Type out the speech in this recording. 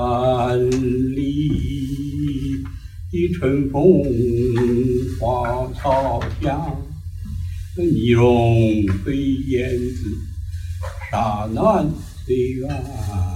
山里的春风花草香泥融飞燕子沙暖睡鸳鸯